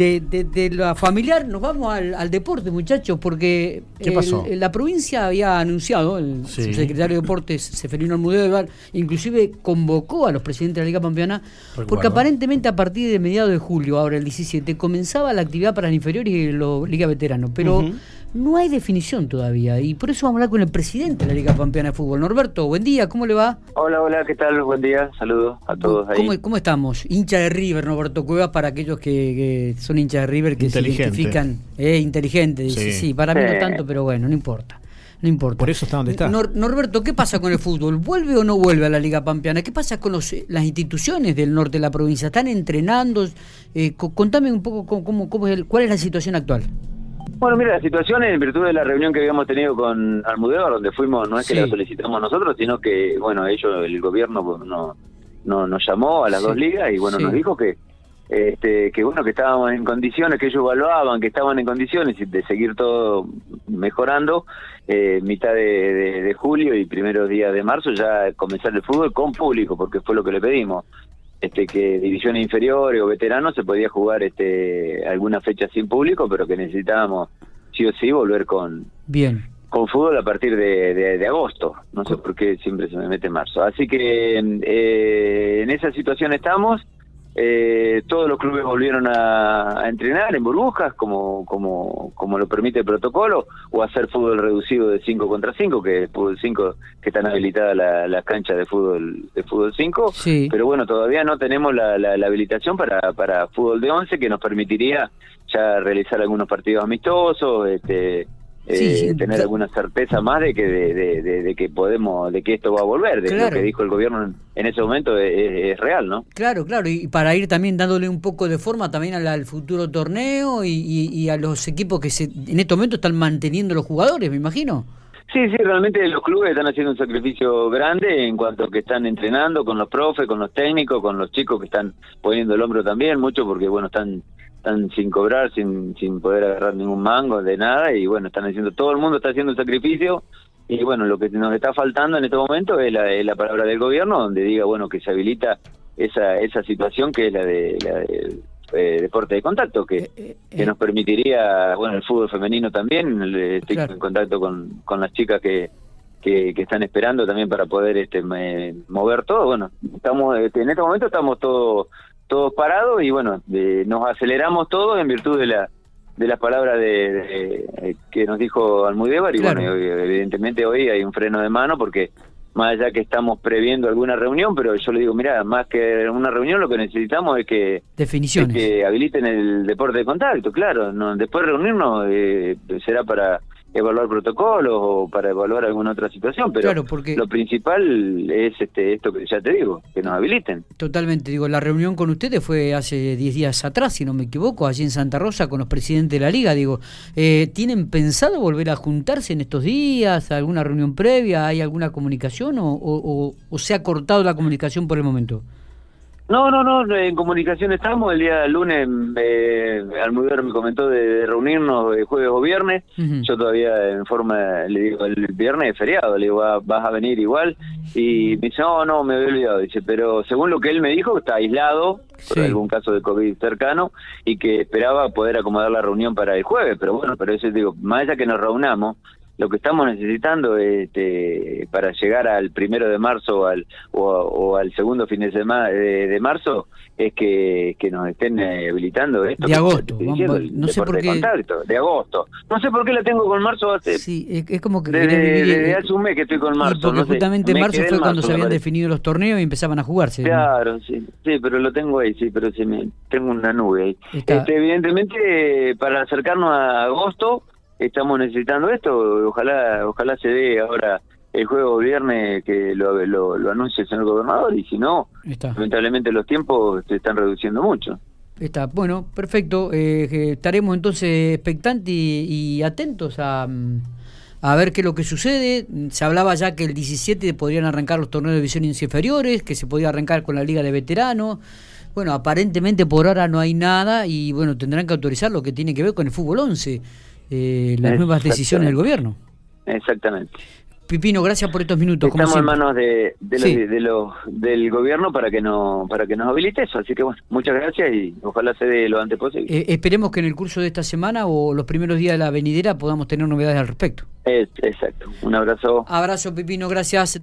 de, de, la familiar nos vamos al, deporte, muchachos, porque ¿Qué pasó? la provincia había anunciado, el secretario de Deportes, Seferino Almudévar, inclusive convocó a los presidentes de la Liga Pampeana, porque aparentemente a partir de mediados de julio, ahora el 17, comenzaba la actividad para el inferior y la Liga Veterano, pero no hay definición todavía y por eso vamos a hablar con el presidente de la Liga Pampeana de Fútbol. Norberto, buen día, ¿cómo le va? Hola, hola, ¿qué tal? Buen día, saludos a todos ahí. ¿Cómo, cómo estamos? Hincha de River, Norberto Cuevas, para aquellos que, son hinchas de River, que se identifican. Eh, inteligente, dice, sí. para mí no tanto, pero bueno, no importa. No importa. Por eso está donde está. Norberto, ¿qué pasa con el fútbol? ¿Vuelve o no vuelve a la Liga Pampeana? ¿Qué pasa con los, las instituciones del norte de la provincia? ¿Están entrenando? Eh, contame un poco cómo, cómo es cuál es la situación actual. Bueno, mira, la situación en virtud de la reunión que habíamos tenido con Almudévar, donde fuimos, no es que la solicitamos nosotros, sino que, bueno, ellos, el gobierno pues, no, no, nos llamó a las dos ligas y, bueno, nos dijo que, este, que, bueno, que estábamos en condiciones, que ellos evaluaban que estaban en condiciones de seguir todo mejorando, eh, mitad de, de julio y primeros días de marzo ya comenzar el fútbol con público, porque fue lo que le pedimos este que divisiones inferiores o veteranos se podía jugar este alguna fecha sin público, pero que necesitábamos sí o sí volver con bien con fútbol a partir de, de, agosto. No sé por qué siempre se me mete marzo. Así que eh, en esa situación estamos. Eh, todos los clubes volvieron a, entrenar en burbujas, como, como, como lo permite el protocolo, o hacer fútbol reducido de 5 contra 5, que es fútbol 5, que están habilitadas las la canchas de fútbol de fútbol 5. Pero bueno, todavía no tenemos la, la, habilitación para, para fútbol de 11, que nos permitiría ya realizar algunos partidos amistosos, este, eh, tener alguna certeza más de que de, que podemos de que esto va a volver de lo que dijo el gobierno en, ese momento es, real no claro claro y para ir también dándole un poco de forma también al, futuro torneo y, a los equipos que se, en este momento están manteniendo los jugadores me imagino. Sí, sí, realmente los clubes están haciendo un sacrificio grande en cuanto a que están entrenando con los profes, con los técnicos, con los chicos que están poniendo el hombro también, mucho porque, bueno, están están sin cobrar, sin, sin poder agarrar ningún mango de nada y bueno, están haciendo, todo el mundo está haciendo el sacrificio y bueno, lo que nos está faltando en este momento es la, la palabra del gobierno donde diga, bueno, que se habilita esa, esa situación que es la de, la eh, deporte de contacto, que, eh, eh, que nos permitiría, bueno, el fútbol femenino también, estoy en contacto con, con las chicas que, que, están esperando también para poder este mover todo. Bueno, estamos este, en este momento estamos todos todos parados y bueno, nos aceleramos todos en virtud de la de las palabras de, que nos dijo Almudévar y bueno, evidentemente hoy hay un freno de mano porque más allá que estamos previendo alguna reunión, pero yo le digo, mira, más que una reunión lo que necesitamos es que, Definiciones. que habiliten el deporte de contacto, claro, no, después de reunirnos eh, será para evaluar protocolos o para evaluar alguna otra situación, pero lo principal es este esto que ya te digo, que nos habiliten. Totalmente, digo, la reunión con ustedes fue hace 10 días atrás, si no me equivoco, allí en Santa Rosa con los presidentes de la liga, digo, eh, ¿tienen pensado volver a juntarse en estos días, alguna reunión previa, hay alguna comunicación o se ha cortado la comunicación por el momento? No, no, no, en comunicación estamos. El día lunes eh, Almudévar me comentó de, reunirnos de jueves o viernes. Yo todavía en forma, le digo, el viernes es feriado, le digo, vas a venir igual. Y me dice, no, no, me había olvidado. Dice, pero según lo que él me dijo, está aislado por algún caso de COVID cercano y que esperaba poder acomodar la reunión para el jueves. Pero bueno, pero eso digo, más allá que nos reunamos, lo que estamos necesitando este, para llegar al primero de marzo al, o, al segundo fin de semana de, marzo es que, que, nos estén eh, habilitando esto. De agosto, no sé por qué. De, agosto. No sé por qué la tengo con marzo hace. Sí, es, como que. Desde, hace un mes que estoy con marzo. porque justamente marzo fue cuando se habían definido los torneos y empezaban a jugarse. Claro, sí, sí, pero lo tengo ahí, sí, pero sí me, tengo una nube ahí. Este, evidentemente, para acercarnos a agosto estamos necesitando esto, ojalá ojalá se dé ahora el juego viernes que lo, lo, anuncie el señor gobernador y si no, lamentablemente los tiempos se están reduciendo mucho. Está, bueno, perfecto. Eh, estaremos entonces expectantes y, atentos a, a, ver qué es lo que sucede. Se hablaba ya que el 17 podrían arrancar los torneos de divisiones inferiores, que se podía arrancar con la Liga de Veteranos. Bueno, aparentemente por ahora no hay nada y bueno, tendrán que autorizar lo que tiene que ver con el fútbol 11 eh, las nuevas decisiones del gobierno. Exactamente. Pipino, gracias por estos minutos. Estamos en manos de, de, los, del gobierno para que no para que nos habilite eso. Así que bueno, muchas gracias y ojalá se dé lo antes posible. Eh, esperemos que en el curso de esta semana o los primeros días de la venidera podamos tener novedades al respecto. exacto. Un abrazo. Abrazo, Pipino, gracias.